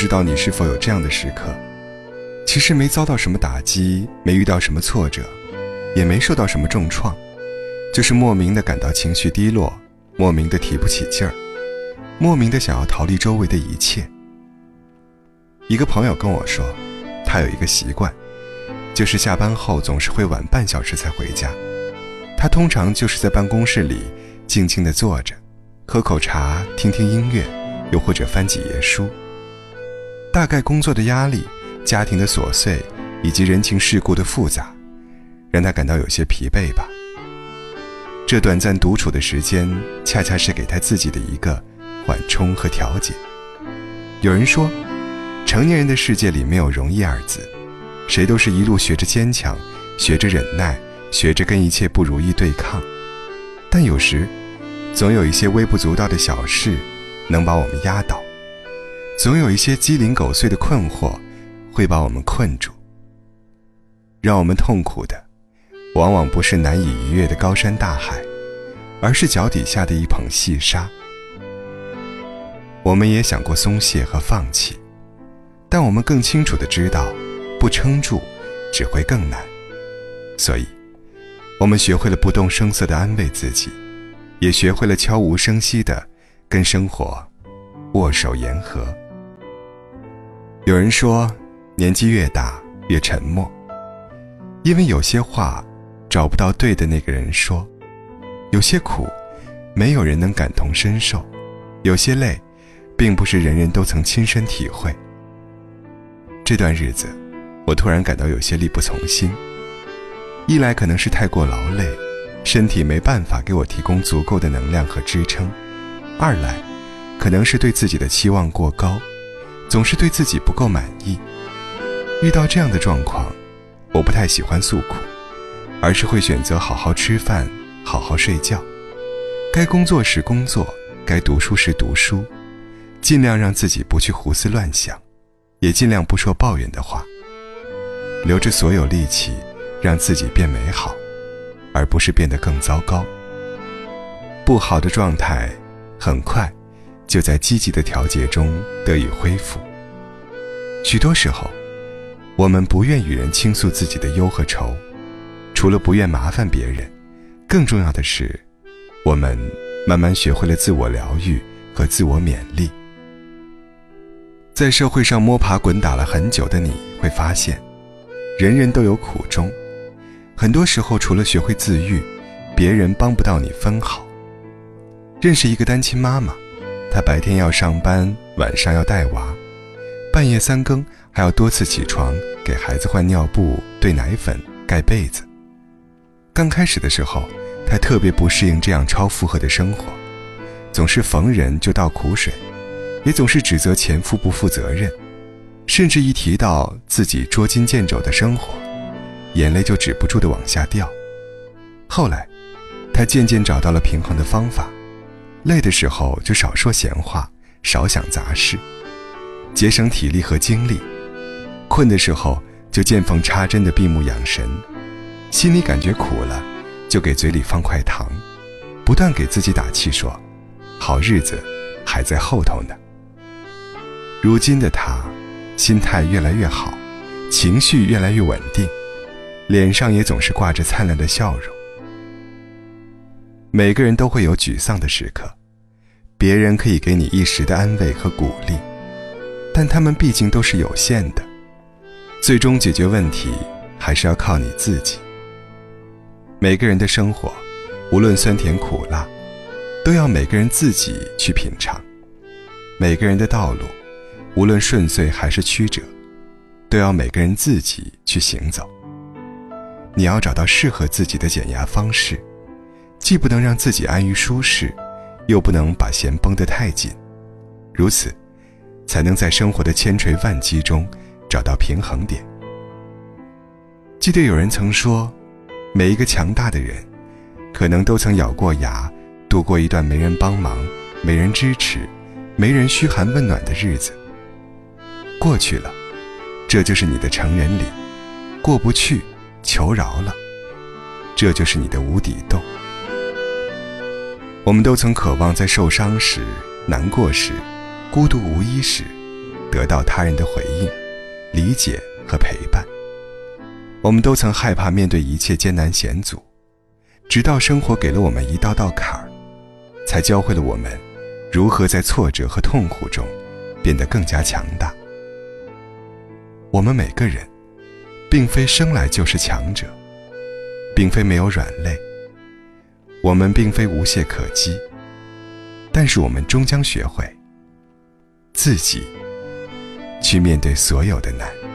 知道你是否有这样的时刻：其实没遭到什么打击，没遇到什么挫折，也没受到什么重创，就是莫名的感到情绪低落，莫名的提不起劲儿，莫名的想要逃离周围的一切。一个朋友跟我说，他有一个习惯，就是下班后总是会晚半小时才回家。他通常就是在办公室里静静地坐着，喝口茶，听听音乐，又或者翻几页书。大概工作的压力、家庭的琐碎以及人情世故的复杂，让他感到有些疲惫吧。这短暂独处的时间，恰恰是给他自己的一个缓冲和调节。有人说，成年人的世界里没有容易二字，谁都是一路学着坚强，学着忍耐。学着跟一切不如意对抗，但有时，总有一些微不足道的小事，能把我们压倒；总有一些鸡零狗碎的困惑，会把我们困住。让我们痛苦的，往往不是难以逾越的高山大海，而是脚底下的一捧细沙。我们也想过松懈和放弃，但我们更清楚的知道，不撑住，只会更难。所以。我们学会了不动声色的安慰自己，也学会了悄无声息的跟生活握手言和。有人说，年纪越大越沉默，因为有些话找不到对的那个人说，有些苦没有人能感同身受，有些累并不是人人都曾亲身体会。这段日子，我突然感到有些力不从心。一来可能是太过劳累，身体没办法给我提供足够的能量和支撑；二来，可能是对自己的期望过高，总是对自己不够满意。遇到这样的状况，我不太喜欢诉苦，而是会选择好好吃饭，好好睡觉，该工作时工作，该读书时读书，尽量让自己不去胡思乱想，也尽量不说抱怨的话，留着所有力气。让自己变美好，而不是变得更糟糕。不好的状态，很快就在积极的调节中得以恢复。许多时候，我们不愿与人倾诉自己的忧和愁，除了不愿麻烦别人，更重要的是，我们慢慢学会了自我疗愈和自我勉励。在社会上摸爬滚打了很久的你，会发现，人人都有苦衷。很多时候，除了学会自愈，别人帮不到你分毫。认识一个单亲妈妈，她白天要上班，晚上要带娃，半夜三更还要多次起床给孩子换尿布、兑奶粉、盖被子。刚开始的时候，她特别不适应这样超负荷的生活，总是逢人就倒苦水，也总是指责前夫不负责任，甚至一提到自己捉襟见肘的生活。眼泪就止不住的往下掉。后来，他渐渐找到了平衡的方法，累的时候就少说闲话，少想杂事，节省体力和精力；困的时候就见缝插针的闭目养神，心里感觉苦了，就给嘴里放块糖，不断给自己打气说：“好日子还在后头呢。”如今的他，心态越来越好，情绪越来越稳定。脸上也总是挂着灿烂的笑容。每个人都会有沮丧的时刻，别人可以给你一时的安慰和鼓励，但他们毕竟都是有限的，最终解决问题还是要靠你自己。每个人的生活，无论酸甜苦辣，都要每个人自己去品尝；每个人的道路，无论顺遂还是曲折，都要每个人自己去行走。你要找到适合自己的减压方式，既不能让自己安于舒适，又不能把弦绷得太紧，如此，才能在生活的千锤万击中找到平衡点。记得有人曾说，每一个强大的人，可能都曾咬过牙，度过一段没人帮忙、没人支持、没人嘘寒问暖的日子。过去了，这就是你的成人礼；过不去。求饶了，这就是你的无底洞。我们都曾渴望在受伤时、难过时、孤独无依时，得到他人的回应、理解和陪伴。我们都曾害怕面对一切艰难险阻，直到生活给了我们一道道坎儿，才教会了我们如何在挫折和痛苦中变得更加强大。我们每个人，并非生来就是强者，并非没有软肋，我们并非无懈可击，但是我们终将学会自己去面对所有的难。